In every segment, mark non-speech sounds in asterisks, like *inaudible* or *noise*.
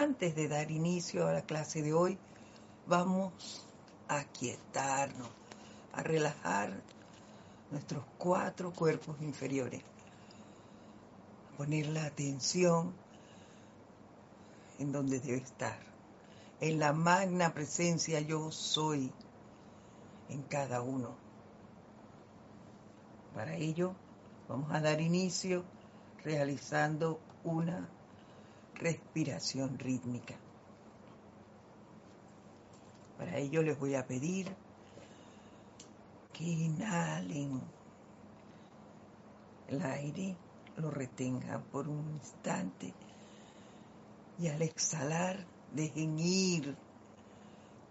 antes de dar inicio a la clase de hoy, vamos a quietarnos, a relajar nuestros cuatro cuerpos inferiores, a poner la atención en donde debe estar, en la magna presencia yo soy en cada uno. Para ello, vamos a dar inicio realizando una respiración rítmica. Para ello les voy a pedir que inhalen el aire, lo retengan por un instante y al exhalar dejen ir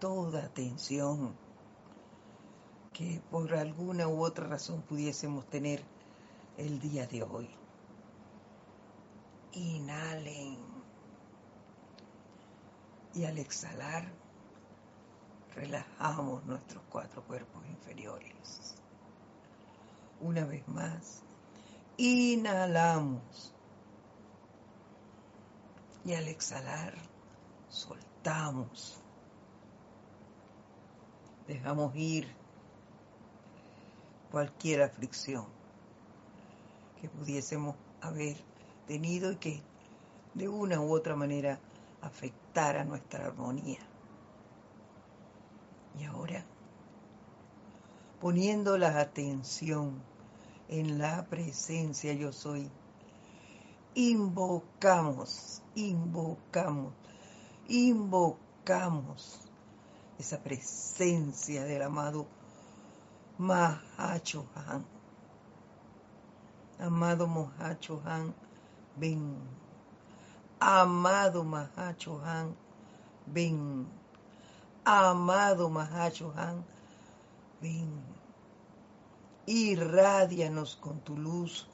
toda tensión que por alguna u otra razón pudiésemos tener el día de hoy. Inhalen y al exhalar relajamos nuestros cuatro cuerpos inferiores. Una vez más, inhalamos y al exhalar soltamos. Dejamos ir cualquier aflicción que pudiésemos haber tenido y que de una u otra manera afectara nuestra armonía. Y ahora, poniendo la atención en la presencia yo soy, invocamos, invocamos, invocamos esa presencia del amado Mahachohan. Amado Mahachohan, ven. Amado Mahachohan, ven Amado Mahachohan, ven, irradianos con tu luz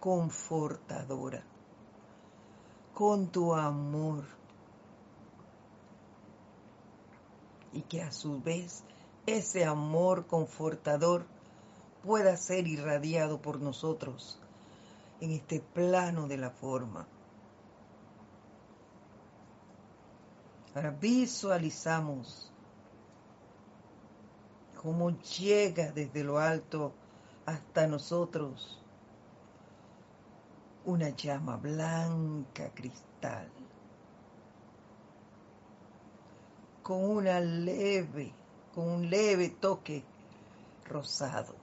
confortadora, con tu amor, y que a su vez ese amor confortador pueda ser irradiado por nosotros en este plano de la forma. Ahora visualizamos cómo llega desde lo alto hasta nosotros una llama blanca cristal con una leve, con un leve toque rosado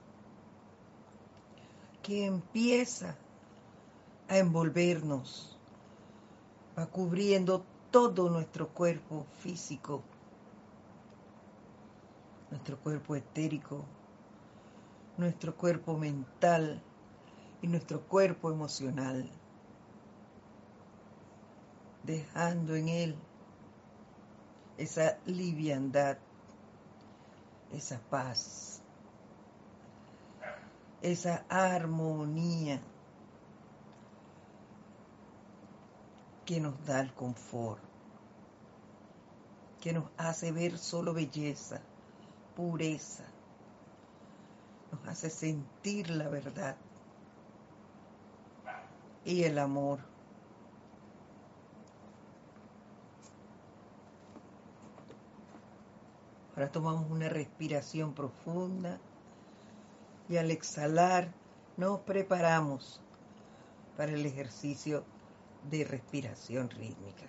que empieza a envolvernos, va cubriendo todo nuestro cuerpo físico, nuestro cuerpo etérico, nuestro cuerpo mental y nuestro cuerpo emocional, dejando en él esa liviandad, esa paz, esa armonía que nos da el confort, que nos hace ver solo belleza, pureza, nos hace sentir la verdad y el amor. Ahora tomamos una respiración profunda y al exhalar nos preparamos para el ejercicio de respiración rítmica.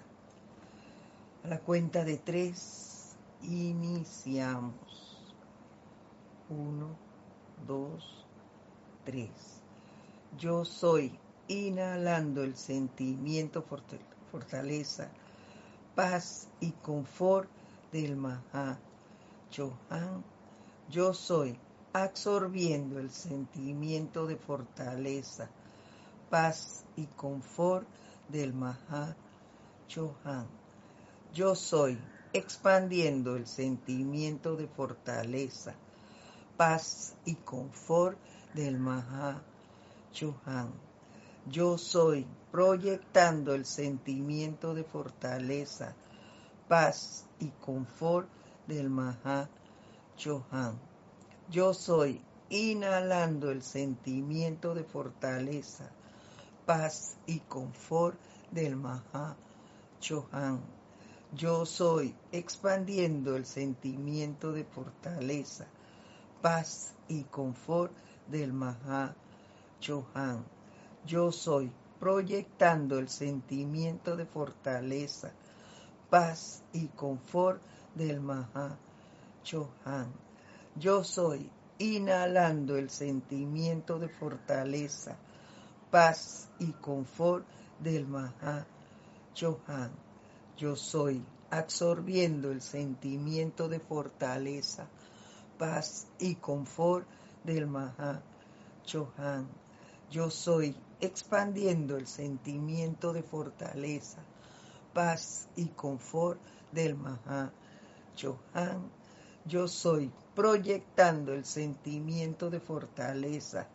A la cuenta de tres, iniciamos. Uno, dos, tres. Yo soy, inhalando el sentimiento, fortaleza, paz y confort del Maha Chohan. Yo soy, absorbiendo el sentimiento de fortaleza, paz y confort del Maha Chohan. Yo soy expandiendo el sentimiento de fortaleza, paz y confort del Maha Chohan. Yo soy proyectando el sentimiento de fortaleza, paz y confort del Maha Chohan. Yo soy inhalando el sentimiento de fortaleza, paz y confort del Maha Chohan. Yo soy expandiendo el sentimiento de fortaleza, paz y confort del Maha Chohan. Yo soy proyectando el sentimiento de fortaleza, paz y confort del Maha Chohan. Yo soy inhalando el sentimiento de fortaleza, paz y confort del Maha Chohan. Yo soy absorbiendo el sentimiento de fortaleza, paz y confort del Maha Chohan. Yo soy expandiendo el sentimiento de fortaleza, paz y confort del Maha Chohan. Yo soy proyectando el sentimiento de fortaleza,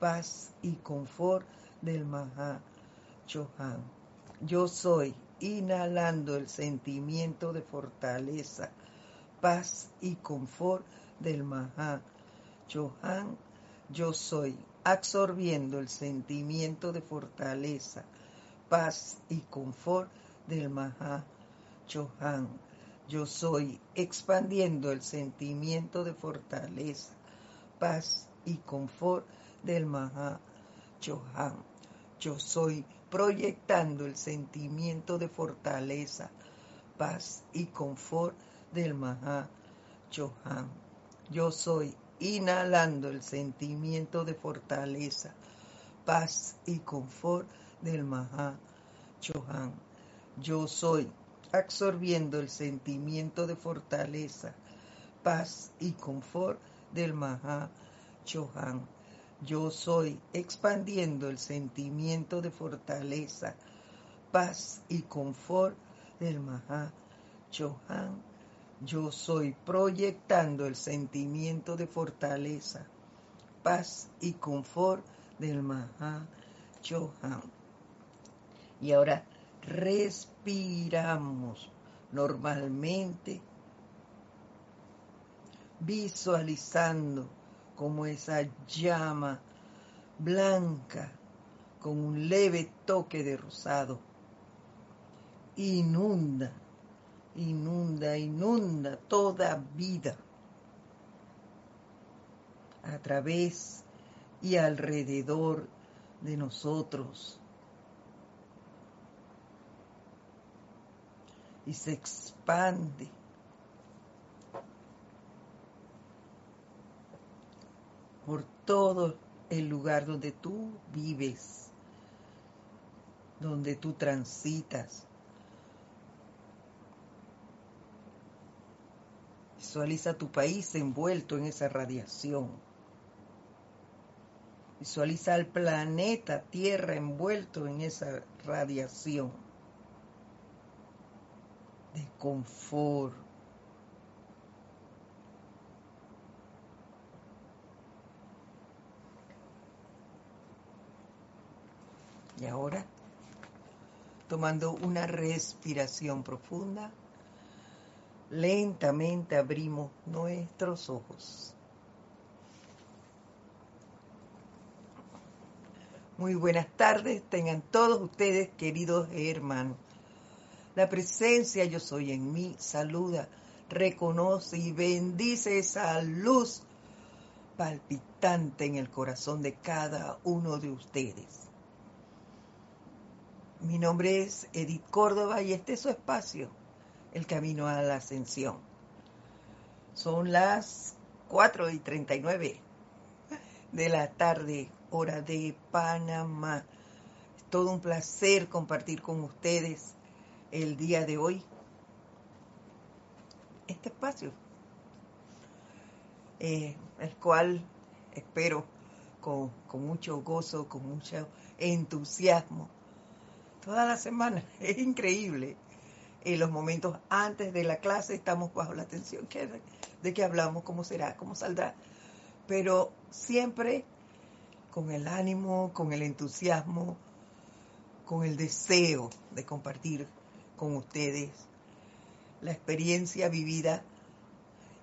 paz y confort del Maha Chohan. Yo soy inhalando el sentimiento de fortaleza, paz y confort del Maha Chohan. Yo soy absorbiendo el sentimiento de fortaleza, paz y confort del Maha Chohan yo soy, expandiendo el sentimiento de fortaleza, paz y confort del Maha Chohan. Yo soy proyectando el sentimiento de fortaleza, paz y confort del Maha Chohan. Yo soy inhalando el sentimiento de fortaleza, paz y confort del Maha Chohan. Yo soy absorbiendo el sentimiento de fortaleza, paz y confort del Maha Chohan. Yo soy expandiendo el sentimiento de fortaleza, paz y confort del Maha Chohan. Yo soy proyectando el sentimiento de fortaleza, paz y confort del Maha Chohan. Y ahora respiramos normalmente, visualizando como esa llama blanca con un leve toque de rosado inunda, inunda, inunda toda vida a través y alrededor de nosotros y se expande. Por todo el lugar donde tú vives, donde tú transitas. Visualiza tu país envuelto en esa radiación. Visualiza al planeta Tierra envuelto en esa radiación de confort. Y ahora, tomando una respiración profunda, lentamente abrimos nuestros ojos. Muy buenas tardes, tengan todos ustedes, queridos hermanos. La presencia yo soy en mí saluda, reconoce y bendice esa luz palpitante en el corazón de cada uno de ustedes. Mi nombre es Edith Córdoba y este es su espacio, El Camino a la Ascensión. Son las 4 y 39 de la tarde, hora de Panamá. Es todo un placer compartir con ustedes el día de hoy este espacio, eh, el cual espero con, mucho gozo, con mucho entusiasmo, toda la semana. *laughs* Es increíble. En los momentos antes de la clase estamos bajo la atención de qué hablamos, cómo será, cómo saldrá, pero siempre con el ánimo, con el entusiasmo, con el deseo de compartir con ustedes la experiencia vivida,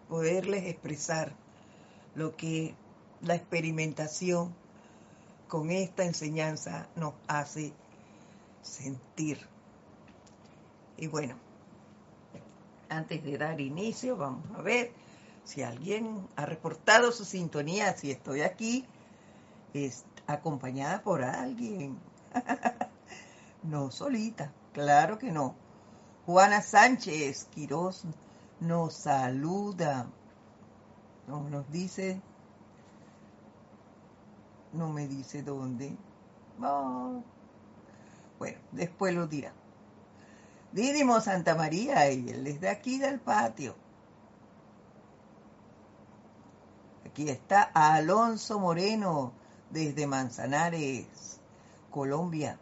poderles expresar lo que la experimentación con esta enseñanza nos hace sentir. Y bueno, Antes de dar inicio, vamos a ver si alguien ha reportado su sintonía, si estoy aquí, es acompañada por alguien. *laughs* no solita, claro que no. Juana Sánchez Quiroz nos saluda. No, nos dice, no me dice dónde. Bueno, después lo dirá. Dídimo Santa María, y él es de aquí del patio. Aquí está Alonso Moreno desde Manzanares, Colombia.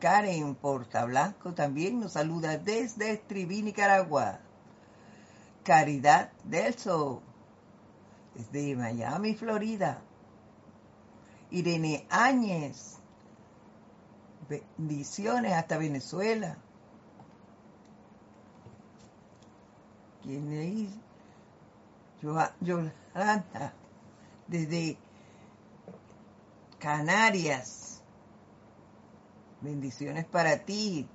Karen Portablanco también nos saluda desde Estribí, Nicaragua. Caridad Delso, desde Miami, Florida. Irene Áñez, bendiciones hasta Venezuela. ¿Quién es? Yolanda, desde Canarias. Bendiciones para ti.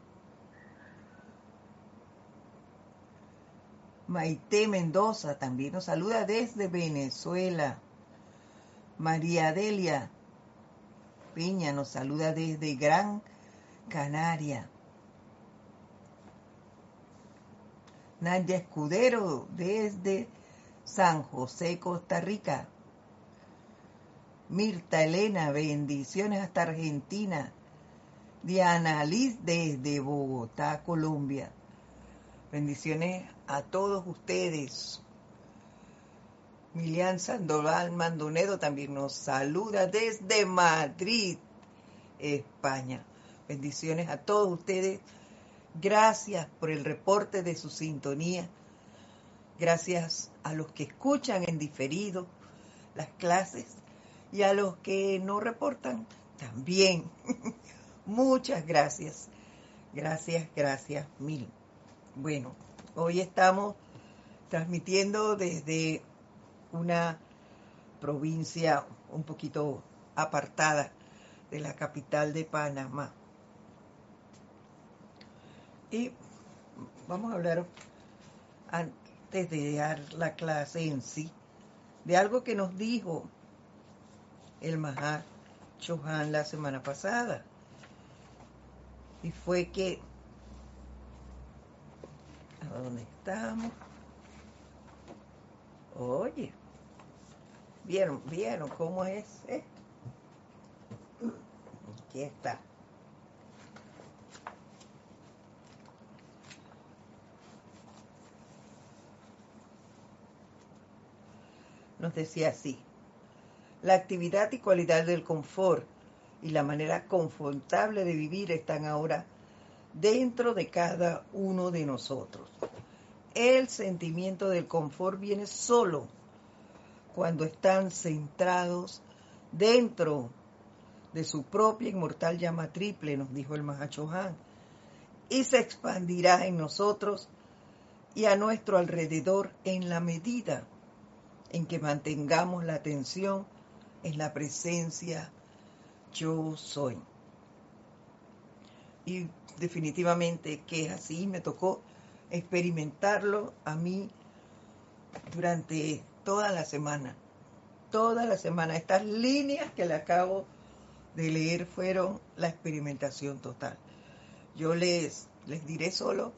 Maite Mendoza también nos saluda desde Venezuela. María Delia Nos saluda desde Gran Canaria. Nadia Escudero desde San José, Costa Rica. Mirta Elena, bendiciones hasta Argentina. Diana Liz desde Bogotá, Colombia. Bendiciones a todos ustedes. Milian Sandoval Mandonedo también nos saluda desde Madrid, España. Bendiciones a todos ustedes. Gracias por el reporte de su sintonía. Gracias a los que escuchan en diferido las clases y a los que no reportan también. *laughs* Muchas gracias. Gracias, gracias mil. Bueno, hoy estamos transmitiendo desde una provincia un poquito apartada de la capital de Panamá. Y vamos a hablar antes de dar la clase en sí de algo que nos dijo el Mahá Chohan la semana pasada. Y fue que ¿A dónde estamos? Oye, ¿vieron, vieron cómo es esto? Aquí está. Nos decía así, la actividad y cualidad del confort y la manera confortable de vivir están ahora dentro de cada uno de nosotros. El sentimiento del confort viene solo cuando están centrados dentro de su propia inmortal llama triple, nos dijo el Mahachohan, y se expandirá en nosotros y a nuestro alrededor en la medida en que mantengamos la atención en la presencia yo soy. Y definitivamente que es así, me tocó experimentarlo a mí durante toda la semana. Toda la semana. Estas líneas que le acabo de leer fueron la experimentación total. Yo les, les diré solo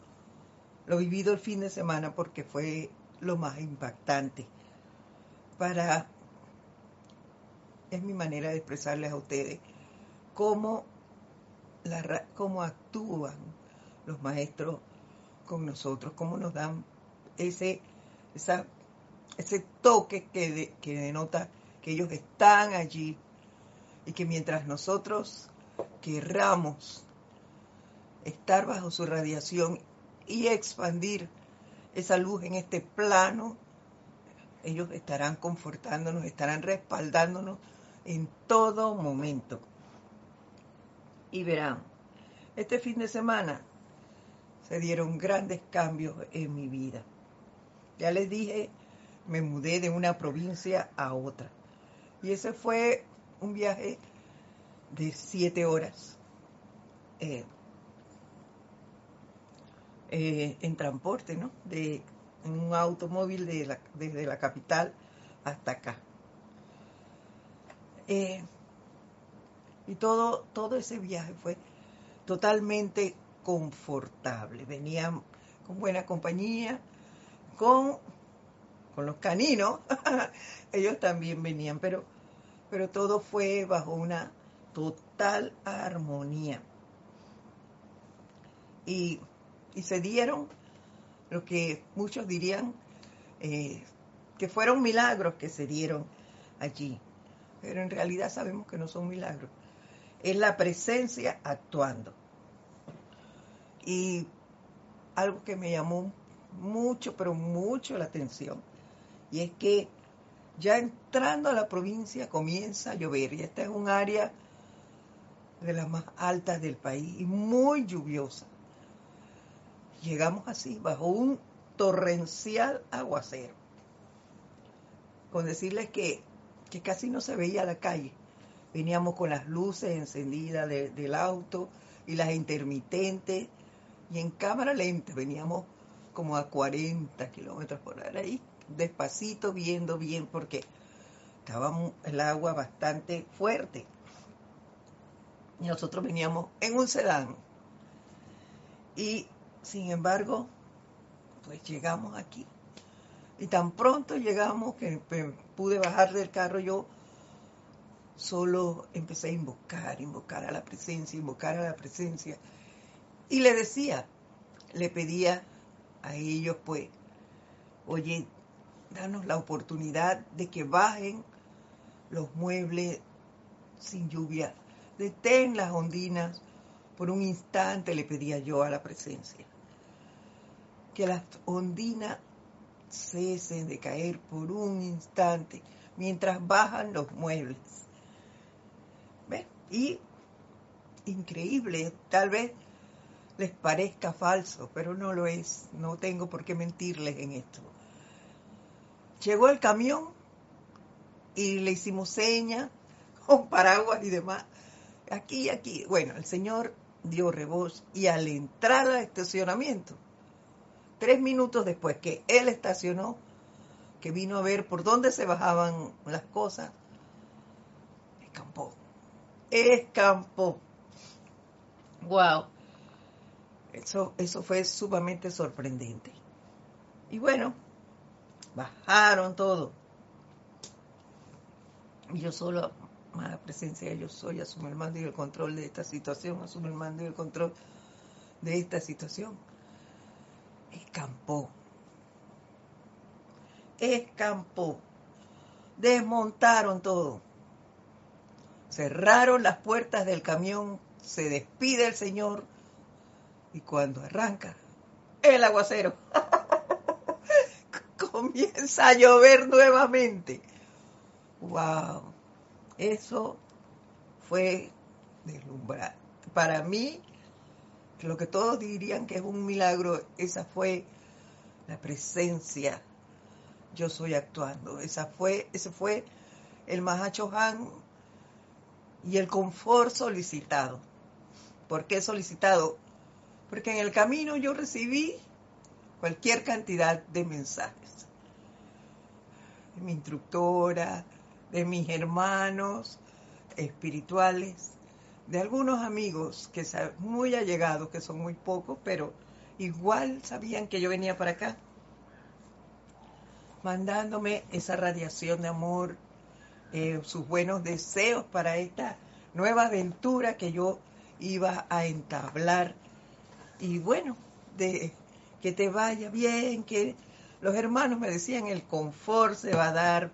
lo vivido el fin de semana porque fue lo más impactante. Para, es mi manera de expresarles a ustedes cómo cómo actúan los maestros con nosotros, cómo nos dan ese, esa, ese toque que, que denota que ellos están allí y que mientras nosotros querramos estar bajo su radiación y expandir esa luz en este plano, ellos estarán confortándonos, estarán respaldándonos en todo momento y verán, este fin de semana se dieron grandes cambios en mi vida. Ya les dije, me mudé de una provincia a otra. Y ese fue un viaje de siete horas. Eh, eh, en transporte, ¿no? De, en un automóvil de desde la capital hasta acá. Eh, y todo, todo ese viaje fue totalmente confortable. Venían con buena compañía, con, los caninos, *laughs* ellos también venían, pero, pero todo fue bajo una total armonía. Y, y se dieron lo que muchos dirían eh, que fueron milagros que se dieron allí. Pero en realidad sabemos que no son milagros. Es la presencia actuando. Y algo que me llamó mucho, pero mucho la atención, y es que ya entrando a la provincia comienza a llover, y esta es un área de las más altas del país y muy lluviosa. Llegamos así, bajo un torrencial aguacero. Con decirles que, que casi no se veía la calle. Veníamos con las luces encendidas del auto y las intermitentes y en cámara lenta veníamos como a 40 kilómetros por hora ahí, despacito, viendo bien, porque estaba el agua bastante fuerte. Y nosotros veníamos en un sedán. Y sin embargo, pues llegamos aquí. Y tan pronto llegamos que pude bajar del carro, yo solo empecé a invocar, invocar a la presencia, invocar a la presencia y le decía, le pedía a ellos, pues, oye, danos la oportunidad de que bajen los muebles sin lluvia. Detén las ondinas por un instante, le pedía yo a la presencia. Que las ondinas cesen de caer por un instante mientras bajan los muebles. Y increíble, tal vez les parezca falso, pero no lo es. No tengo por qué mentirles en esto. Llegó el camión y le hicimos señas *laughs* con paraguas y demás. Aquí y aquí. Bueno, el señor dio reboz y al entrar al estacionamiento, tres minutos después que él estacionó, que vino a ver por dónde se bajaban las cosas, escampó. Escampó. Wow. Eso, eso fue sumamente sorprendente. Y bueno, bajaron todo. Y yo solo, a la presencia de yo soy, asumo el mando y el control de esta situación, asumo el mando y el control de esta situación. Escampó. Escampó. Desmontaron todo. Cerraron las puertas del camión. Se despide el Señor y cuando arranca el aguacero, *laughs* comienza a llover nuevamente. ¡Wow! Eso fue deslumbrante. Para mí, lo que todos dirían que es un milagro, esa fue la presencia. Yo soy actuando. Esa fue, ese fue el Mahacho Han y el confort solicitado. ¿Por qué solicitado? porque en el camino yo recibí cualquier cantidad de mensajes. De mi instructora, de mis hermanos espirituales, de algunos amigos que muy allegados, que son muy pocos, pero igual sabían que yo venía para acá, mandándome esa radiación de amor, eh, sus buenos deseos para esta nueva aventura que yo iba a entablar. Y bueno, de que te vaya bien, que los hermanos me decían el confort se va a dar,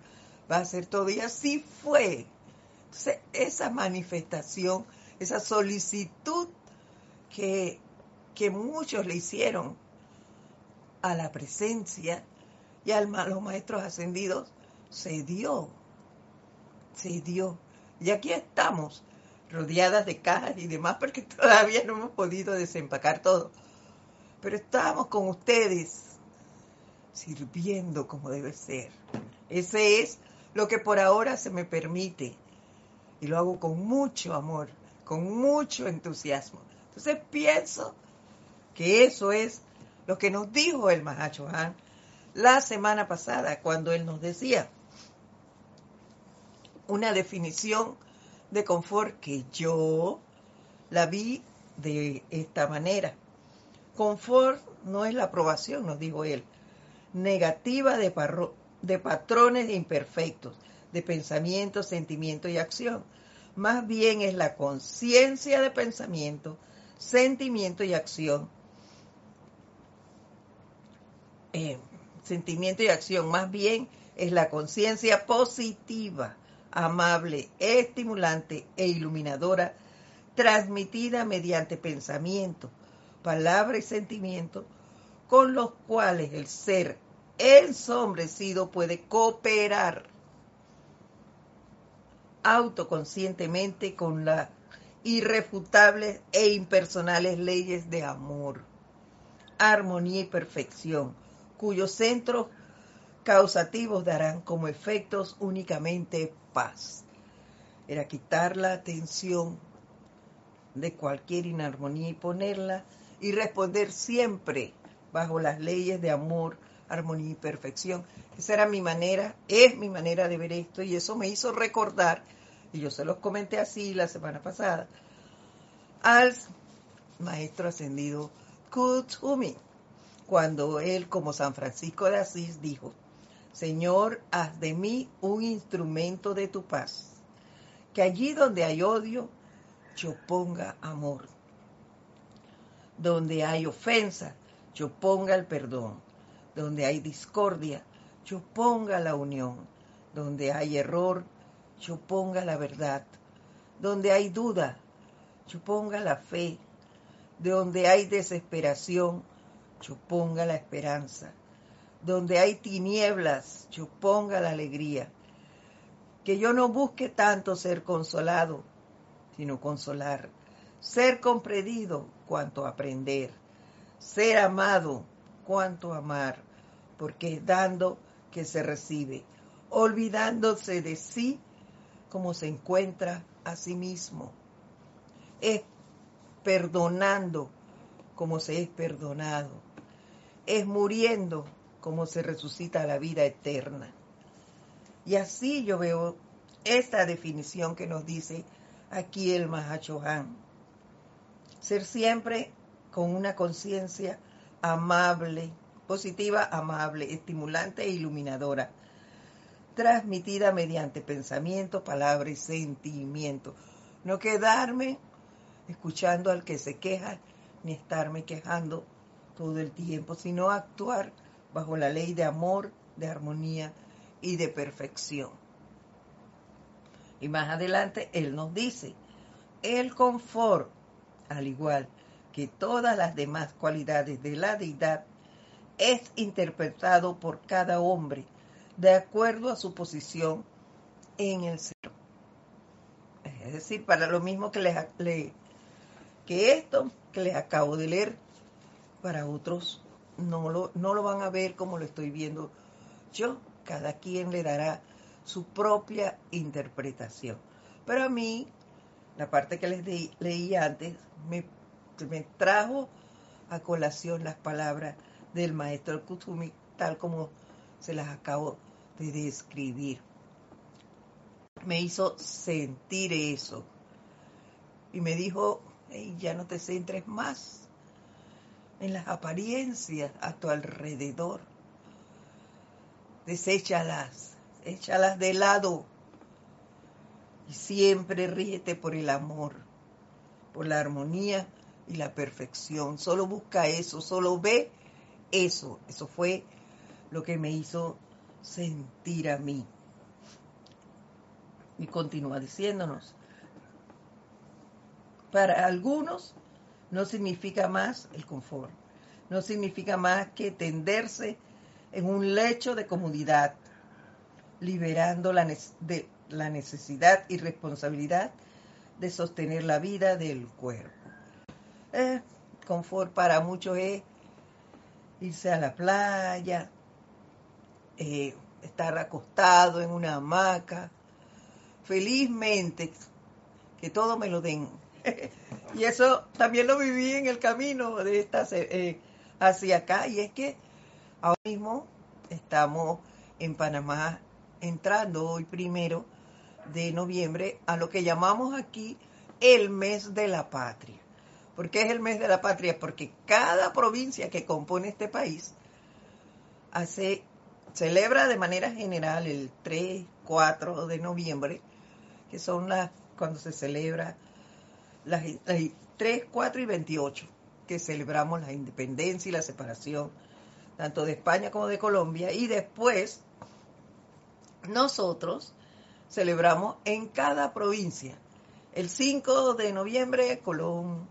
va a ser todo, y así fue. Entonces, esa manifestación, esa solicitud que, que muchos le hicieron a la presencia y a los maestros ascendidos, se dio, se dio. Y aquí estamos, rodeadas de cajas y demás, porque *laughs* todavía no hemos podido desempacar todo. Pero estamos con ustedes, sirviendo como debe ser. Ese es lo que por ahora se me permite. Y lo hago con mucho amor, con mucho entusiasmo. Entonces pienso que eso es lo que nos dijo el Mahacho la semana pasada, cuando él nos decía una definición de confort que yo la vi de esta manera. Confort no es la aprobación, nos dijo él, negativa de, patrones imperfectos, de pensamiento, sentimiento y acción. Más bien es la conciencia de pensamiento, sentimiento y acción. Eh, sentimiento y acción, más bien es la conciencia positiva, amable, estimulante e iluminadora, transmitida mediante pensamiento, palabra y sentimiento, con los cuales el ser ensombrecido puede cooperar autoconscientemente con las irrefutables e impersonales leyes de amor, armonía y perfección, cuyos centros causativos darán como efectos únicamente paz. Era quitar la atención de cualquier inarmonía y ponerla y responder siempre bajo las leyes de amor, armonía y perfección. Esa era mi manera, es mi manera de ver esto y eso me hizo recordar, y yo se los comenté así la semana pasada, al maestro ascendido Kutsumi, cuando él como San Francisco de Asís dijo, Señor, haz de mí un instrumento de tu paz, que allí donde hay odio, yo ponga amor, donde hay ofensa, yo ponga el perdón, donde hay discordia, yo ponga la unión, donde hay error, yo ponga la verdad, donde hay duda, yo ponga la fe, donde hay desesperación, yo ponga la esperanza. Donde hay tinieblas, yo ponga la alegría. Que yo no busque tanto ser consolado, sino consolar. Ser comprendido cuanto aprender. Ser amado cuanto amar. Porque es dando que se recibe. Olvidándose de sí como se encuentra a sí mismo. Es perdonando como se es perdonado es muriendo como se resucita la vida eterna. Y así yo veo esta definición que nos dice aquí el Mahachohan. Ser siempre con una conciencia amable, positiva, amable, estimulante e iluminadora, transmitida mediante pensamiento, palabra y sentimiento. No quedarme escuchando al que se queja, ni estarme quejando todo el tiempo, sino actuar bajo la ley de amor, de armonía y de perfección. Y más adelante Él nos dice, el confort, al igual que todas las demás cualidades de la deidad, es interpretado por cada hombre de acuerdo a su posición en el ser. Es decir, para lo mismo que, les, que esto que les acabo de leer, para otros no lo, no lo van a ver como lo estoy viendo yo. Cada quien le dará su propia interpretación. Pero a mí, la parte que les leí antes, me, me, trajo a colación las palabras del maestro Kutsumi, tal como se las acabo de describir. Me hizo sentir eso. Y me dijo, ya no te centres más en las apariencias a tu alrededor. Deséchalas, échalas de lado y siempre ríete por el amor, por la armonía y la perfección. Solo busca eso, solo ve eso. Eso fue lo que me hizo sentir a mí. Y continúa diciéndonos, para algunos no significa más el confort, no significa más que tenderse en un lecho de comodidad, liberando la, de, la necesidad y responsabilidad de sostener la vida del cuerpo. Eh, confort para muchos es irse a la playa, eh, estar acostado en una hamaca, felizmente que todo me lo den *laughs* y eso también lo viví en el camino de esta, eh, hacia acá. Y es que ahora mismo estamos en Panamá entrando hoy primero de noviembre a lo que llamamos aquí el mes de la patria. ¿Por qué es el mes de la patria? Porque cada provincia que compone este país hace, celebra de manera general el 3, 4 de noviembre, que son las cuando se celebra las, 3, 4 y 28, que celebramos la independencia y la separación, tanto de España como de Colombia, y después nosotros celebramos en cada provincia. El 5 de noviembre, Colón,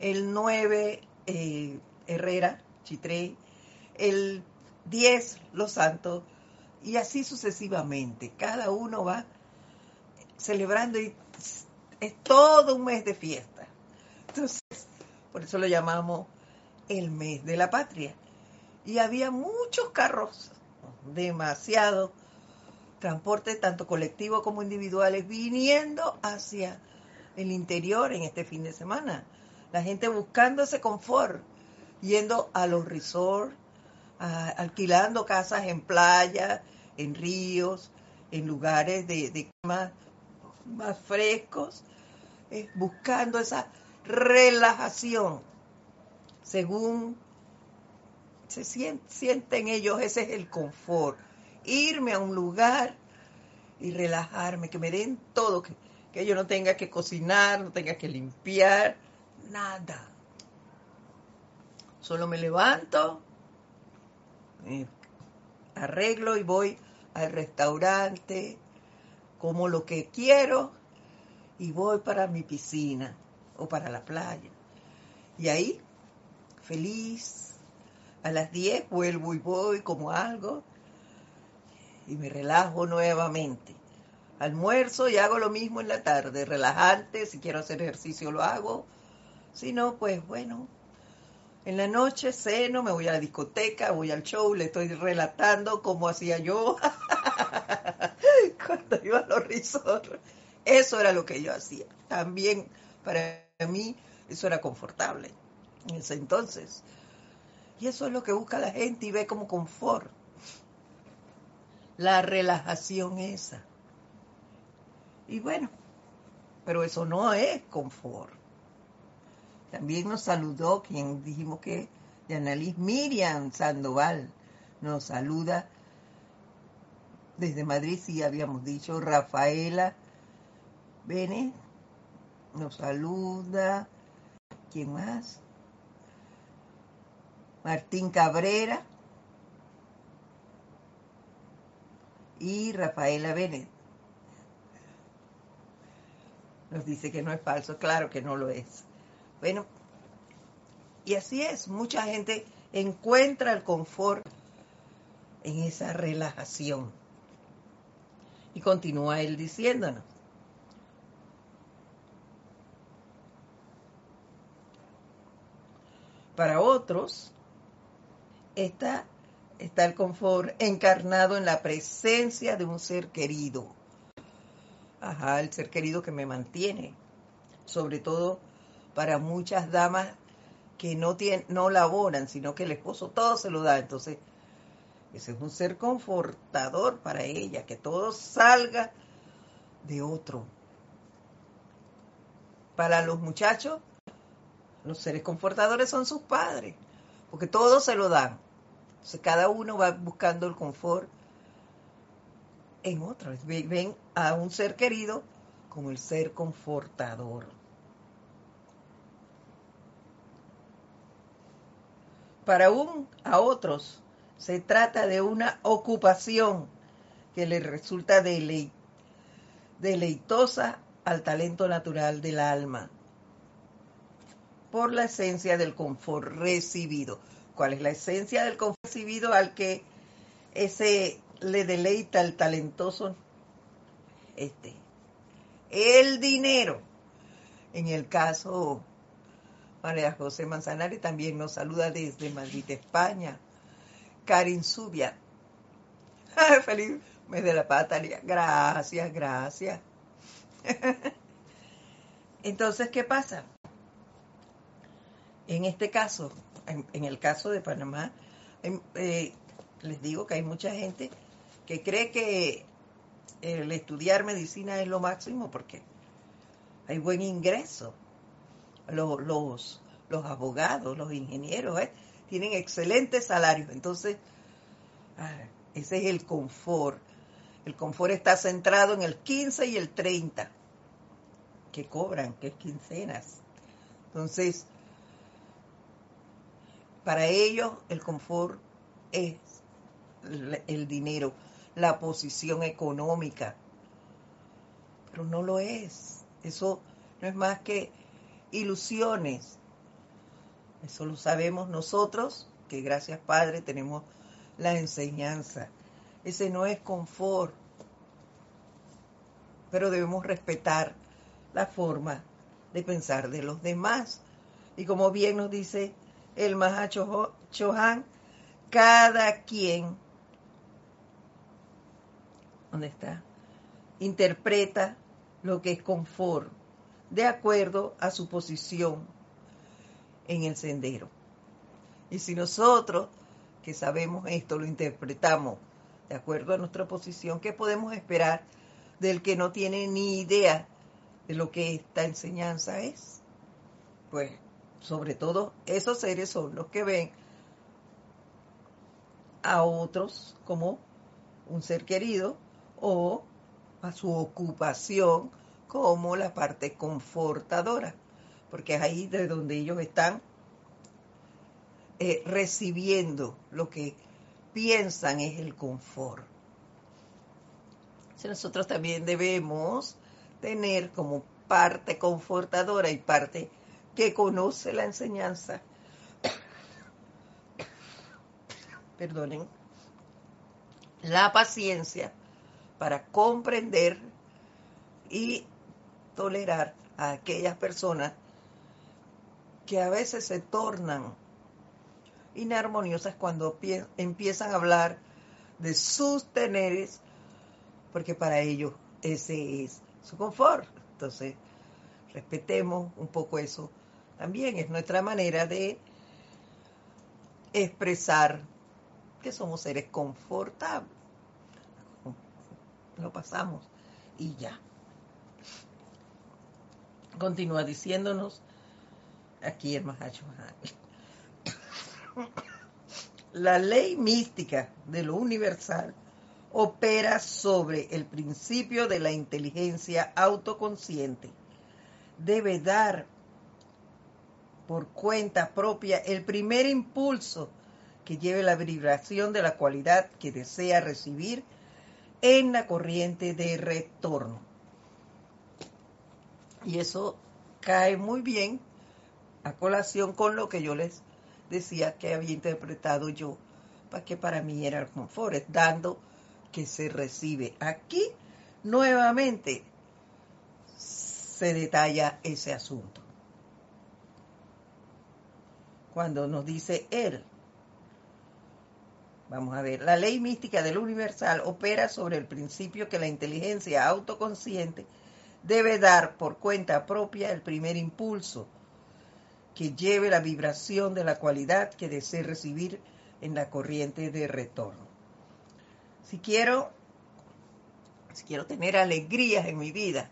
el 9, eh, Herrera, Chitré, el 10, Los Santos, y así sucesivamente. Cada uno va celebrando y es todo un mes de fiesta. Entonces, por eso lo llamamos el mes de la patria. Y había muchos carros, demasiado transporte, tanto colectivo como individuales, viniendo hacia el interior en este fin de semana. La gente buscando ese confort, yendo a los resorts, alquilando casas en playa, en ríos, en lugares de, más, más frescos, eh, buscando esa relajación, según se sienten ellos, ese es el confort. Irme a un lugar y relajarme, que me den todo, que, que yo no tenga que cocinar, no tenga que limpiar, nada. Solo me levanto, arreglo y voy al restaurante, como lo que quiero y voy para mi piscina o para la playa. Y ahí, feliz, a las 10 vuelvo y voy como algo y me relajo nuevamente. Almuerzo y hago lo mismo en la tarde, relajante, si quiero hacer ejercicio lo hago, si no, pues bueno, en la noche ceno, me voy a la discoteca, voy al show, le estoy relatando cómo hacía yo *laughs* cuando iba a los resorts. Eso era lo que yo hacía. También para mí eso era confortable en ese entonces. Y eso es lo que busca la gente y ve como confort. La relajación esa. Y bueno, pero eso no es confort. También nos saludó quien dijimos que Yanalis Miriam Sandoval nos saluda desde Madrid, sí habíamos dicho, Rafaela Bene nos saluda, ¿quién más? Martín Cabrera y Rafaela Bene Nos dice que no es falso, claro que no lo es. Bueno, y así es, mucha gente encuentra el confort en esa relajación. Y continúa él diciéndonos. Para otros, está, está el confort encarnado en la presencia de un ser querido. Ajá, el ser querido que me mantiene. Sobre todo para muchas damas que no, tienen, no laboran, sino que el esposo todo se lo da. Entonces, ese es un ser confortador para ella, que todo salga de otro. Para los muchachos, los seres confortadores son sus padres, porque todo se lo dan. Entonces, cada uno va buscando el confort en otro. Ven a un ser querido como el ser confortador. Para un a otros se trata de una ocupación que le resulta deleitosa al talento natural del alma por la esencia del confort recibido. ¿Cuál es la esencia del confort recibido al que ese le deleita el talentoso? Este, el dinero. En el caso María José Manzanares también nos saluda desde Madrid, España. Karin Zubia. *laughs* Feliz mes de la patria. Gracias, gracias. *laughs* Entonces, ¿qué pasa? En este caso, en, el caso de Panamá, eh, les digo que hay mucha gente que cree que el estudiar medicina es lo máximo porque hay buen ingreso. Los, los, los abogados, los ingenieros, ¿eh? tienen excelentes salarios. Entonces, ese es el confort. El confort está centrado en el 15 y el 30 que cobran, que es quincenas. Entonces, para ellos el confort es el dinero, la posición económica, pero no lo es. Eso no es más que ilusiones. Eso lo sabemos nosotros, que gracias Padre tenemos la enseñanza. Ese no es confort, pero debemos respetar la forma de pensar de los demás. Y como bien nos dice el Mahacho Chohan, cada quien, ¿dónde está? Interpreta lo que es confort de acuerdo a su posición en el sendero. Y si nosotros que sabemos esto lo interpretamos de acuerdo a nuestra posición, ¿qué podemos esperar del que no tiene ni idea de lo que esta enseñanza es? Pues sobre todo esos seres son los que ven a otros como un ser querido o a su ocupación como la parte confortadora, porque es ahí de donde ellos están eh, recibiendo lo que piensan es el confort. nosotros también debemos tener como parte confortadora y parte que conoce la enseñanza, *coughs* perdonen, la paciencia para comprender y tolerar a aquellas personas que a veces se tornan inarmoniosas cuando empiezan a hablar de sus teneres, porque para ellos ese es su confort. Entonces, respetemos un poco eso. También es nuestra manera de expresar que somos seres confortables. Lo pasamos y ya. Continúa diciéndonos aquí el Mahacho La ley mística de lo universal opera sobre el principio de la inteligencia autoconsciente. Debe dar por cuenta propia el primer impulso que lleve la vibración de la cualidad que desea recibir en la corriente de retorno. Y eso cae muy bien a colación con lo que yo les decía que había interpretado yo, para que para mí era el confort, dando que se recibe. Aquí nuevamente se detalla ese asunto. Cuando nos dice él, vamos a ver, la ley mística del universal opera sobre el principio que la inteligencia autoconsciente debe dar por cuenta propia el primer impulso que lleve la vibración de la cualidad que desee recibir en la corriente de retorno. Si quiero, si quiero tener alegrías en mi vida,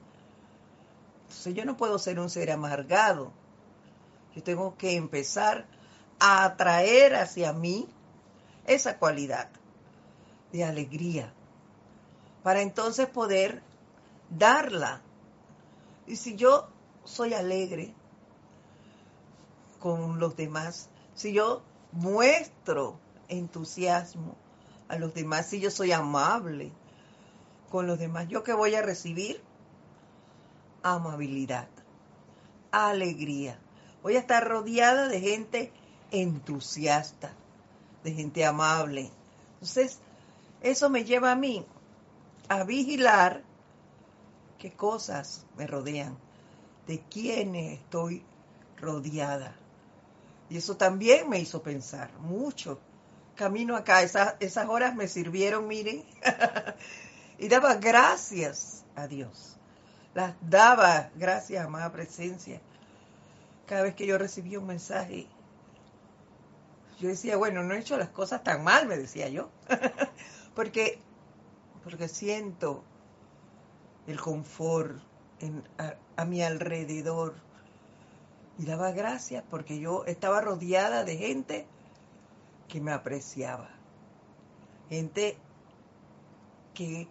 entonces yo no puedo ser un ser amargado. Yo tengo que empezar a atraer hacia mí esa cualidad de alegría para entonces poder darla y si yo soy alegre con los demás, si yo muestro entusiasmo a los demás, si yo soy amable con los demás, ¿yo qué voy a recibir? Amabilidad, alegría. Voy a estar rodeada de gente entusiasta, de gente amable. Entonces, eso me lleva a mí a vigilar qué cosas me rodean, de quiénes estoy rodeada. Y eso también me hizo pensar mucho. Camino acá, esas, esas horas me sirvieron, miren, *laughs* y daba gracias a Dios. Las daba gracias, a amada presencia. Cada vez que yo recibía un mensaje yo decía, bueno, no he hecho las cosas tan mal, me decía yo, *laughs* porque, porque siento el confort a, mi alrededor. Y daba gracias porque yo estaba rodeada de gente que me apreciaba. Gente que,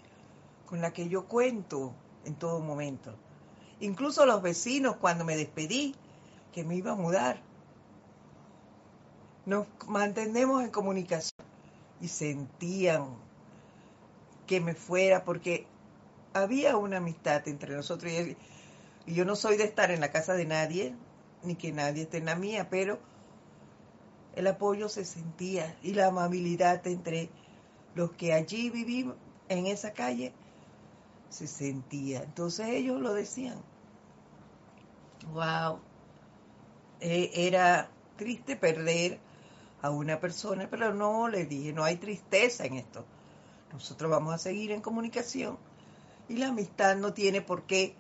con la que yo cuento en todo momento. Incluso los vecinos cuando me despedí, que me iba a mudar, nos mantenemos en comunicación y sentían que me fuera porque había una amistad entre nosotros y, yo no soy de estar en la casa de nadie, ni que nadie esté en la mía, pero el apoyo se sentía y la amabilidad entre los que allí vivimos en esa calle se sentía. Entonces ellos lo decían. Wow. E, era triste perder a una persona, pero no le dije, no hay tristeza en esto. Nosotros vamos a seguir en comunicación y la amistad no tiene por qué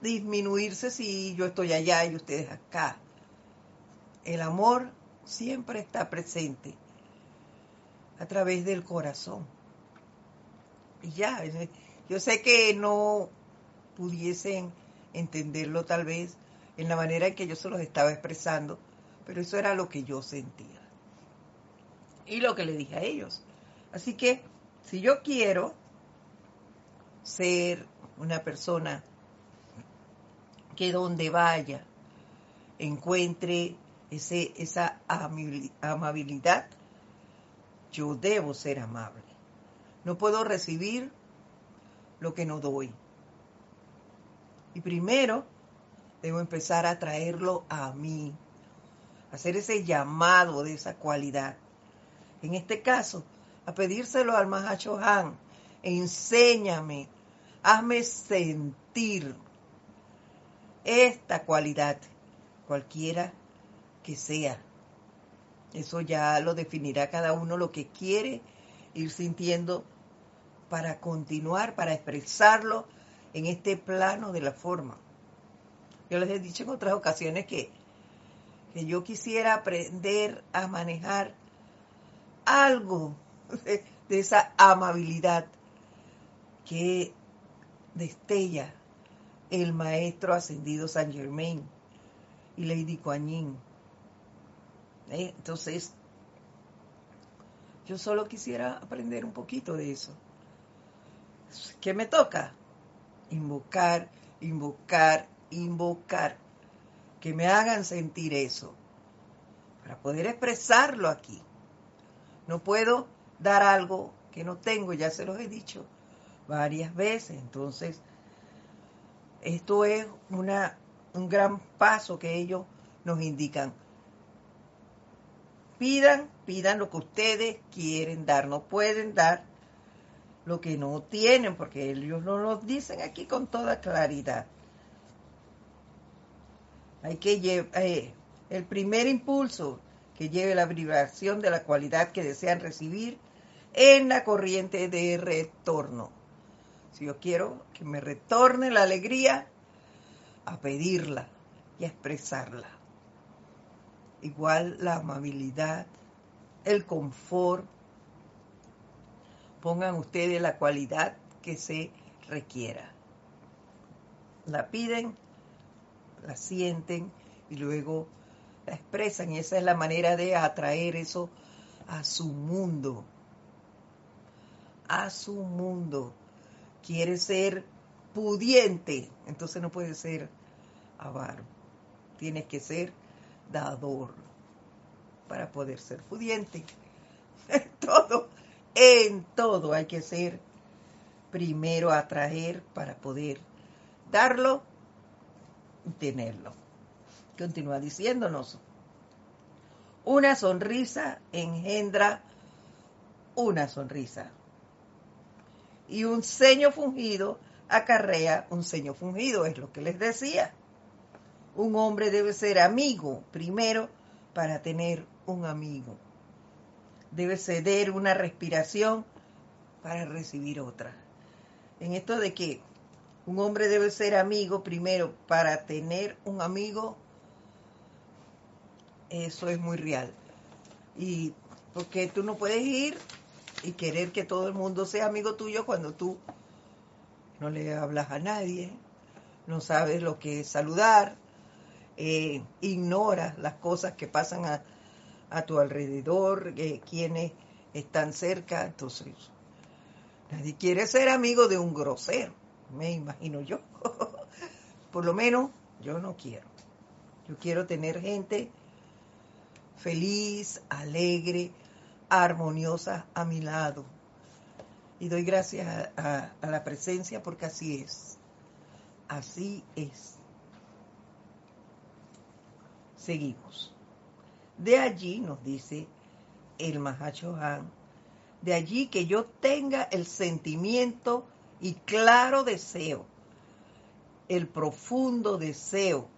disminuirse si yo estoy allá y ustedes acá. El amor siempre está presente a través del corazón. Y ya, yo sé que no pudiesen entenderlo tal vez en la manera en que yo se los estaba expresando, pero eso era lo que yo sentía. Y lo que le dije a ellos. Así que si yo quiero ser una persona que donde vaya encuentre ese, esa amabilidad, yo debo ser amable. No puedo recibir lo que no doy. Y primero debo empezar a traerlo a mí, hacer ese llamado de esa cualidad. En este caso, a pedírselo al Mahacho Han, enséñame, hazme sentir esta cualidad, cualquiera que sea. Eso ya lo definirá cada uno lo que quiere ir sintiendo para continuar, para expresarlo en este plano de la forma. Yo les he dicho en otras ocasiones que, que yo quisiera aprender a manejar algo de, esa amabilidad que destella el maestro ascendido San Germain y Lady Kuan Yin. ¿Eh? Entonces, yo solo quisiera aprender un poquito de eso. ¿Qué me toca? Invocar, invocar, invocar. Que me hagan sentir eso. Para poder expresarlo aquí. No puedo dar algo que no tengo, ya se los he dicho varias veces. Entonces, esto es una, un gran paso que ellos nos indican. Pidan, pidan lo que ustedes quieren dar, no pueden dar lo que no tienen, porque ellos no lo dicen aquí con toda claridad. Hay que llevar eh, el primer impulso que lleve la vibración de la cualidad que desean recibir en la corriente de retorno. Si yo quiero que me retorne la alegría, a pedirla y a expresarla. Igual la amabilidad, el confort. Pongan ustedes la cualidad que se requiera. La piden, la sienten y luego la expresan. Y esa es la manera de atraer eso a su mundo. A su mundo. Quiere ser pudiente, entonces no puede ser avaro. Tienes que ser dador para poder ser pudiente. *laughs* En todo, en todo hay que ser primero atraer para poder darlo y tenerlo. Continúa diciéndonos, una sonrisa engendra una sonrisa y un ceño fungido acarrea un ceño fungido, es lo que les decía. Un hombre debe ser amigo primero para tener un amigo. Debe ceder una respiración para recibir otra. En esto de que un hombre debe ser amigo primero para tener un amigo, Eso es muy real. Y porque tú no puedes ir y querer que todo el mundo sea amigo tuyo cuando tú no le hablas a nadie, no sabes lo que es saludar, eh, ignoras las cosas que pasan a, a tu alrededor, eh, quienes están cerca, entonces nadie quiere ser amigo de un grosero, me imagino yo. *laughs* Por lo menos yo no quiero. Yo quiero tener gente feliz, alegre, armoniosa a mi lado. Y doy gracias a, a la presencia porque así es. Así es. Seguimos. De allí, nos dice el Mahachohan, de allí que yo tenga el sentimiento y claro deseo, el profundo deseo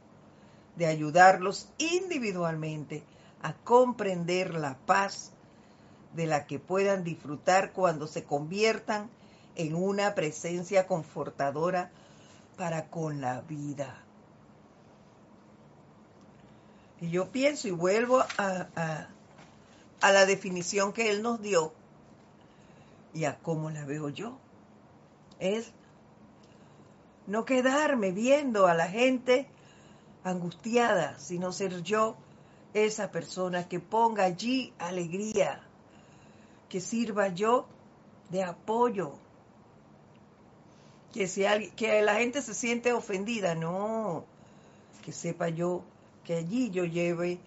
de ayudarlos individualmente a comprender la paz de la que puedan disfrutar cuando se conviertan en una presencia confortadora para con la vida. Y yo pienso y vuelvo a, a, la definición que él nos dio y a cómo la veo yo. Es no quedarme viendo a la gente angustiada, sino ser yo esa persona que ponga allí alegría, que sirva yo de apoyo, que, si que la gente se siente ofendida, no, que sepa yo que allí yo lleve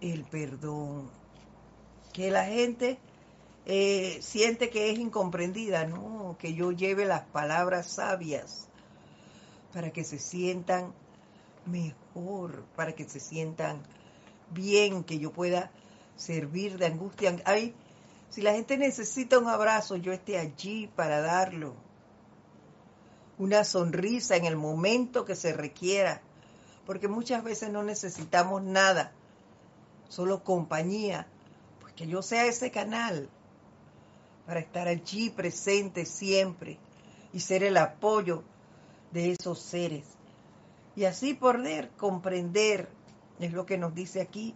el perdón. Que la gente eh, siente que es incomprendida, no, que yo lleve las palabras sabias para que se sientan mejor, para que se sientan bien, que yo pueda servir de angustia. Si la gente necesita un abrazo, yo esté allí para darlo. Una sonrisa en el momento que se requiera porque muchas veces no necesitamos nada, solo compañía, pues que yo sea ese canal para estar allí presente siempre y ser el apoyo de esos seres. Y así poder comprender, es lo que nos dice aquí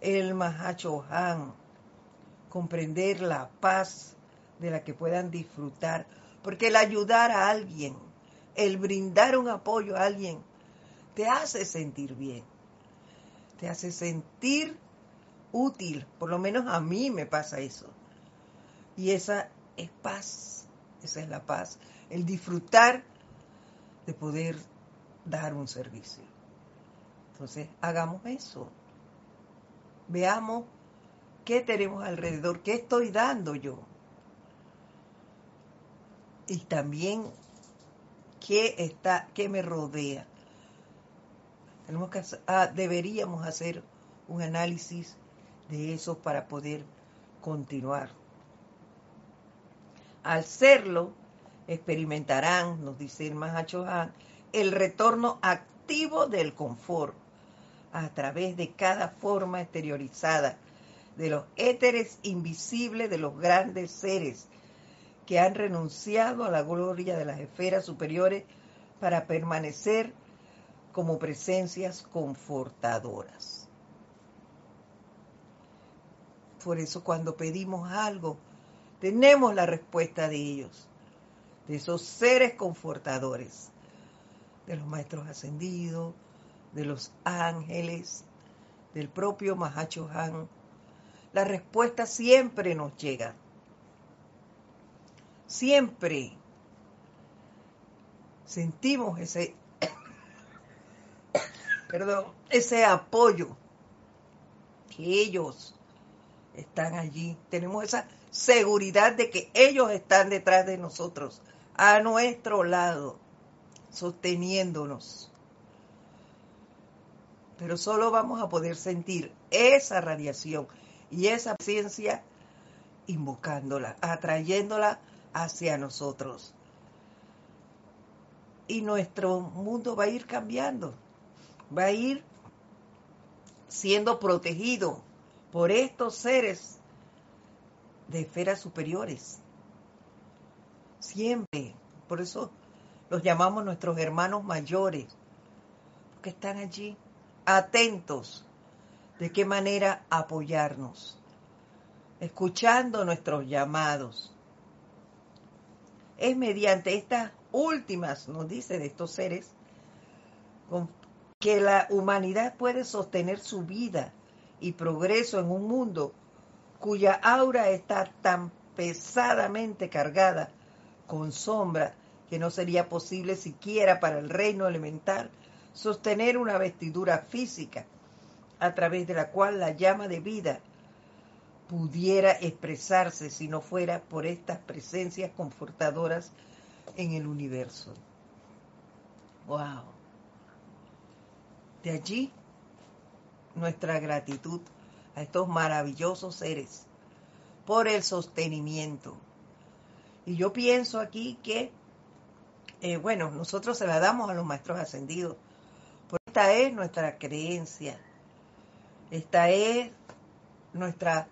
el Han, comprender la paz de la que puedan disfrutar, porque el ayudar a alguien, el brindar un apoyo a alguien, te hace sentir bien, te hace sentir útil, por lo menos a mí me pasa eso. Y esa es paz, esa es la paz, el disfrutar de poder dar un servicio. Entonces, hagamos eso. Veamos qué tenemos alrededor, qué estoy dando yo. Y también qué está, qué me rodea. Tenemos que, ah, deberíamos hacer un análisis de eso para poder continuar. Al serlo, experimentarán, nos dice el Mahachohan, el retorno activo del confort a través de cada forma exteriorizada de los éteres invisibles de los grandes seres que han renunciado a la gloria de las esferas superiores para permanecer como presencias confortadoras. Por eso cuando pedimos algo, tenemos la respuesta de ellos, de esos seres confortadores, de los maestros ascendidos, de los ángeles, del propio Mahacho Han. La respuesta siempre nos llega. Siempre sentimos ese *coughs* perdón, ese apoyo que ellos están allí. Tenemos esa seguridad de que ellos están detrás de nosotros, a nuestro lado, sosteniéndonos. Pero solo vamos a poder sentir esa radiación y esa presencia invocándola, atrayéndola hacia nosotros. Y nuestro mundo va a ir cambiando va a ir siendo protegido por estos seres de esferas superiores. Siempre. Por eso los llamamos nuestros hermanos mayores, que están allí, atentos de qué manera apoyarnos, escuchando nuestros llamados. Es mediante estas últimas, nos dice, de estos seres, que la humanidad puede sostener su vida y progreso en un mundo cuya aura está tan pesadamente cargada con sombra que no sería posible siquiera para el reino elemental sostener una vestidura física a través de la cual la llama de vida pudiera expresarse si no fuera por estas presencias confortadoras en el universo. Wow. De allí nuestra gratitud a estos maravillosos seres por el sostenimiento. Y yo pienso aquí que, eh, bueno, nosotros se la damos a los maestros ascendidos, porque esta es nuestra creencia, esta es nuestra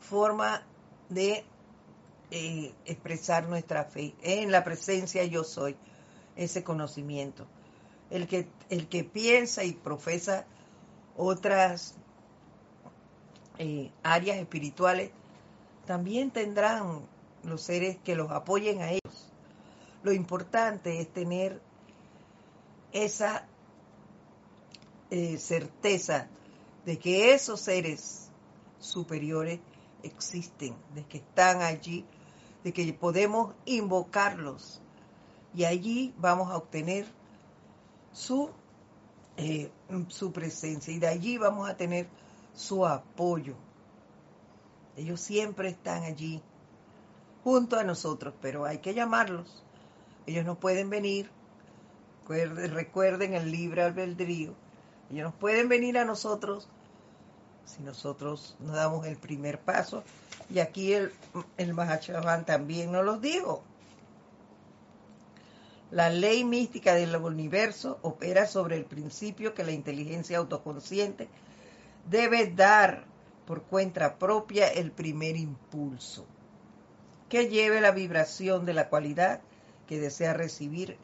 forma de eh, expresar nuestra fe en la presencia yo soy, ese conocimiento. El que, el que piensa y profesa otras eh, áreas espirituales, también tendrán los seres que los apoyen a ellos. Lo importante es tener esa eh, certeza de que esos seres superiores existen, de que están allí, de que podemos invocarlos y allí vamos a obtener su, eh, su presencia y de allí vamos a tener su apoyo. Ellos siempre están allí junto a nosotros, pero hay que llamarlos. Ellos no pueden venir. Recuerden el libre albedrío. Ellos no pueden venir a nosotros si nosotros nos damos el primer paso. Y aquí el, el también nos lo dijo. La ley mística del universo opera sobre el principio que la inteligencia autoconsciente debe dar por cuenta propia el primer impulso, que lleve la vibración de la cualidad que desea recibir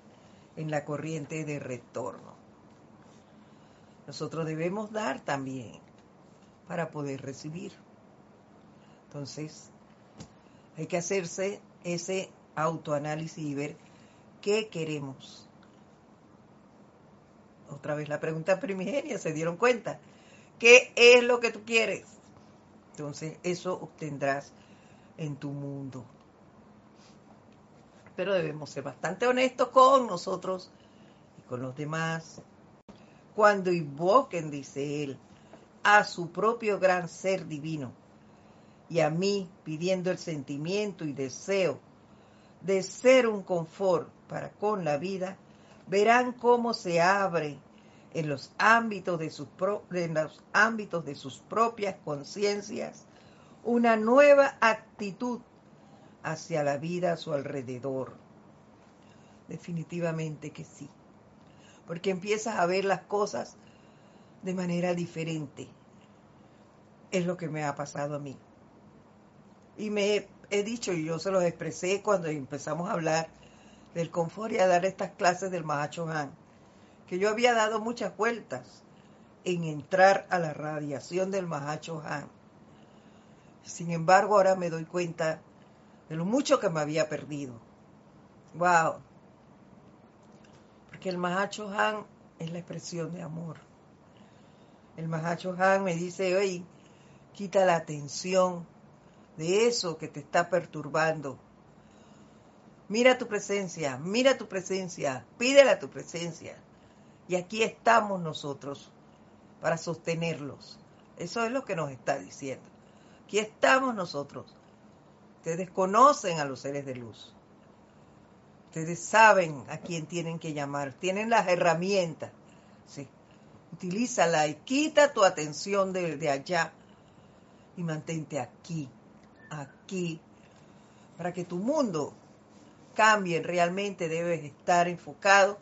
en la corriente de retorno. Nosotros debemos dar también para poder recibir. Entonces, hay que hacerse ese autoanálisis y ver qué queremos. Otra vez la pregunta primigenia, ¿se dieron cuenta? ¿Qué es lo que tú quieres? Entonces, eso obtendrás en tu mundo. Pero debemos ser bastante honestos con nosotros y con los demás. Cuando invoquen, dice él, a su propio gran ser divino y a mí pidiendo el sentimiento y deseo de ser un confort para con la vida, verán cómo se abre en los ámbitos de sus, en los ámbitos de sus propias conciencias una nueva actitud hacia la vida a su alrededor. Definitivamente que sí. Porque empiezas a ver las cosas de manera diferente. Es lo que me ha pasado a mí. Y me he, dicho, y yo se lo expresé cuando empezamos a hablar del confort y a dar estas clases del Mahacho Han que yo había dado muchas vueltas en entrar a la radiación del Mahacho Han. Sin embargo, ahora me doy cuenta de lo mucho que me había perdido. Wow. Porque el Mahacho Han es la expresión de amor. El Mahacho Han me dice, oye, quita la atención de eso que te está perturbando. Mira tu presencia, mira tu presencia, pídele a tu presencia. Y aquí estamos nosotros para sostenerlos. Eso es lo que nos está diciendo. Aquí estamos nosotros. Ustedes conocen a los seres de luz. Ustedes saben a quién tienen que llamar. Tienen las herramientas. Sí. Utilízala y quita tu atención de, de allá y mantente aquí, aquí, para que tu mundo cambie. Realmente debes estar enfocado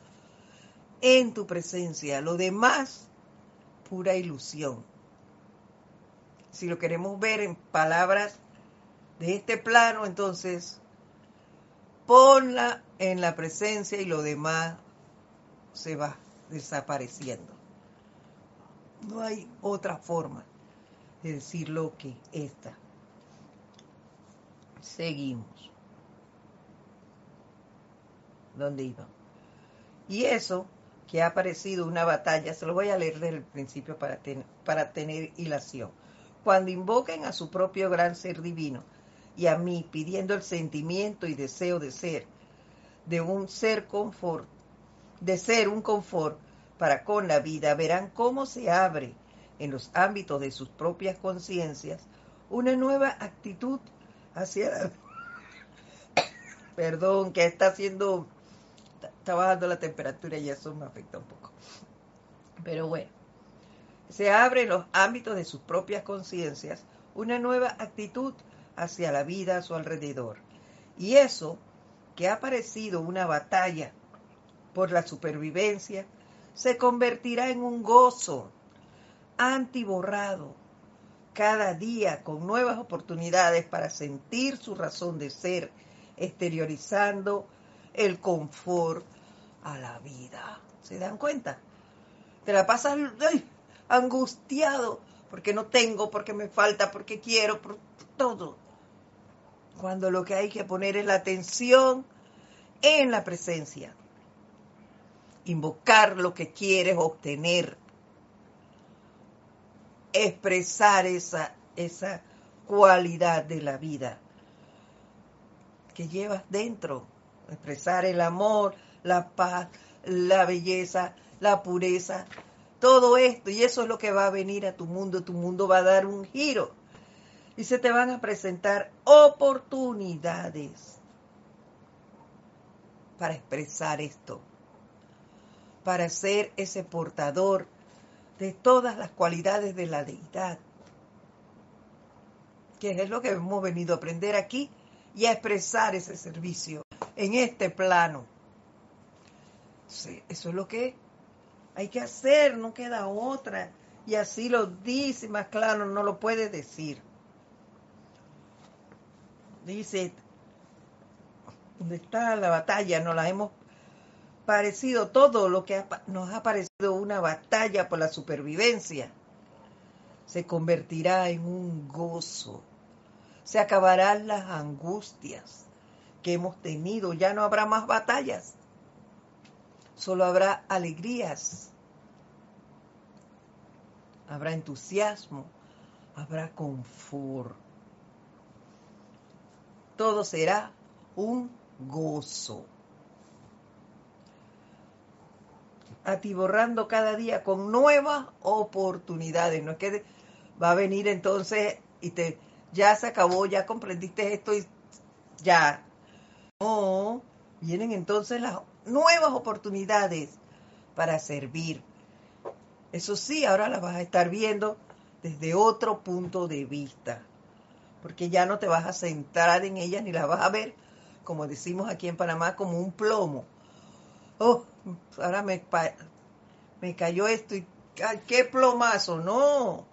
en tu presencia. Lo demás, pura ilusión. Si lo queremos ver en palabras de este plano, entonces ponla en la presencia y lo demás se va desapareciendo. No hay otra forma de decirlo que esta. Seguimos. ¿Dónde iba? Y eso que ha parecido una batalla, se lo voy a leer desde el principio para, para tener hilación. Cuando invoquen a su propio gran ser divino y a mí pidiendo el sentimiento y deseo de ser, de un ser confort, de ser un confort para con la vida, verán cómo se abre en los ámbitos de sus propias conciencias una nueva actitud hacia la... *coughs* Perdón, que está haciendo, está bajando la temperatura y eso me afecta un poco. Pero bueno, se abre en los ámbitos de sus propias conciencias una nueva actitud hacia la vida a su alrededor. Y eso, que ha parecido una batalla por la supervivencia, se convertirá en un gozo antiborrado cada día con nuevas oportunidades para sentir su razón de ser, exteriorizando el confort a la vida. ¿Se dan cuenta? Te la pasas angustiado porque no tengo, porque me falta, porque quiero, por todo. Cuando lo que hay que poner es la atención en la presencia. Invocar lo que quieres obtener expresar esa, esa cualidad de la vida que llevas dentro, expresar el amor, la paz, la belleza, la pureza, todo esto, y eso es lo que va a venir a tu mundo, tu mundo va a dar un giro. Y se te van a presentar oportunidades para expresar esto, para ser ese portador de todas las cualidades de la deidad, que es lo que hemos venido a aprender aquí y a expresar ese servicio en este plano. eso es lo que hay que hacer, no queda otra. Y así lo dice más claro, no lo puede decir. Dice, ¿dónde está la batalla? No la hemos parecido todo lo que nos ha parecido una batalla por la supervivencia, se convertirá en un gozo. Se acabarán las angustias que hemos tenido. Ya no habrá más batallas. Solo habrá alegrías. Habrá entusiasmo. Habrá confort. Todo será un gozo. Atiborrando cada día con nuevas oportunidades. No es que va a venir entonces y te ya se acabó, ya comprendiste esto y ya. No, vienen entonces las nuevas oportunidades para servir. Eso sí, ahora las vas a estar viendo desde otro punto de vista, porque ya no te vas a centrar en ellas ni las vas a ver, como decimos aquí en Panamá, como un plomo. Oh, ahora me, me cayó esto y qué plomazo, no.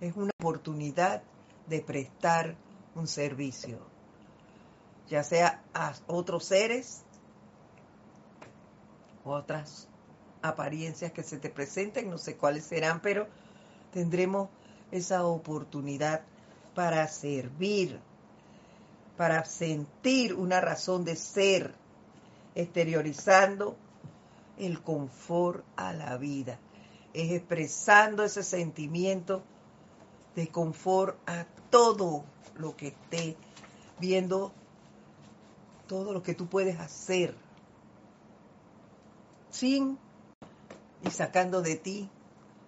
Es una oportunidad de prestar un servicio, ya sea a otros seres, otras apariencias que se te presenten, no sé cuáles serán, pero tendremos esa oportunidad para servir, para sentir una razón de ser exteriorizando el confort a la vida, es expresando ese sentimiento de confort a todo lo que esté viendo, todo lo que tú puedes hacer, sin y sacando de ti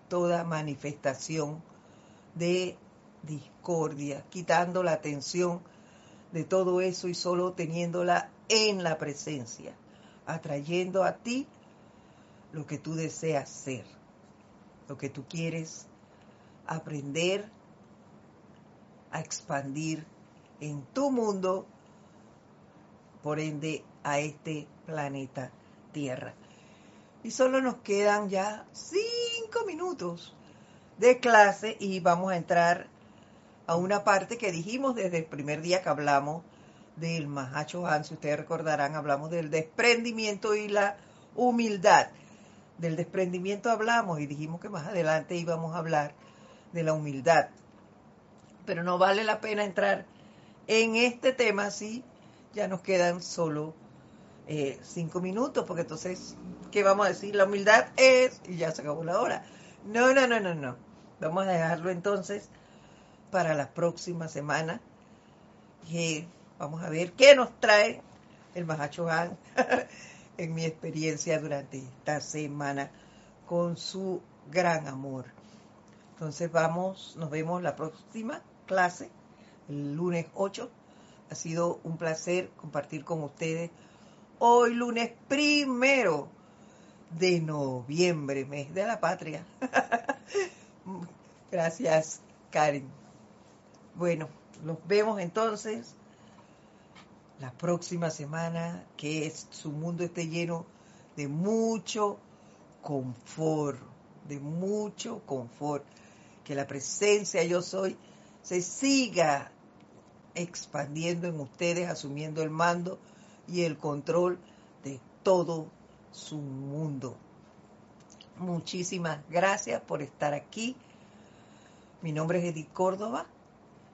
toda manifestación de discordia, quitando la atención de todo eso y solo teniéndola en la presencia, atrayendo a ti lo que tú deseas ser, lo que tú quieres aprender a expandir en tu mundo, por ende a este planeta Tierra. Y solo nos quedan ya cinco minutos de clase y vamos a entrar a una parte que dijimos desde el primer día que hablamos del Mahacho Han, si ustedes recordarán, hablamos del desprendimiento y la humildad. Del desprendimiento hablamos y dijimos que más adelante íbamos a hablar de la humildad. Pero no vale la pena entrar en este tema si ya nos quedan solo eh, cinco minutos, porque entonces, ¿qué vamos a decir? La humildad es, y ya se acabó la hora. No, no, no, no, no. Vamos a dejarlo entonces para la próxima semana. Y vamos a ver qué nos trae el Mahacho Han *laughs* en mi experiencia durante esta semana con su gran amor. Entonces vamos, nos vemos la próxima clase, el lunes 8. Ha sido un placer compartir con ustedes hoy lunes primero de noviembre, mes de la patria. *laughs* Gracias, Karen. Bueno, nos vemos entonces la próxima semana, que su mundo esté lleno de mucho confort, de mucho confort, que la presencia yo soy se siga expandiendo en ustedes, asumiendo el mando y el control de todo su mundo. Muchísimas gracias por estar aquí. Mi nombre es Edith Córdoba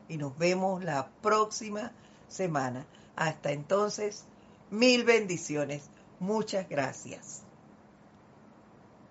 y nos vemos la próxima semana. Hasta entonces, mil bendiciones. Muchas gracias.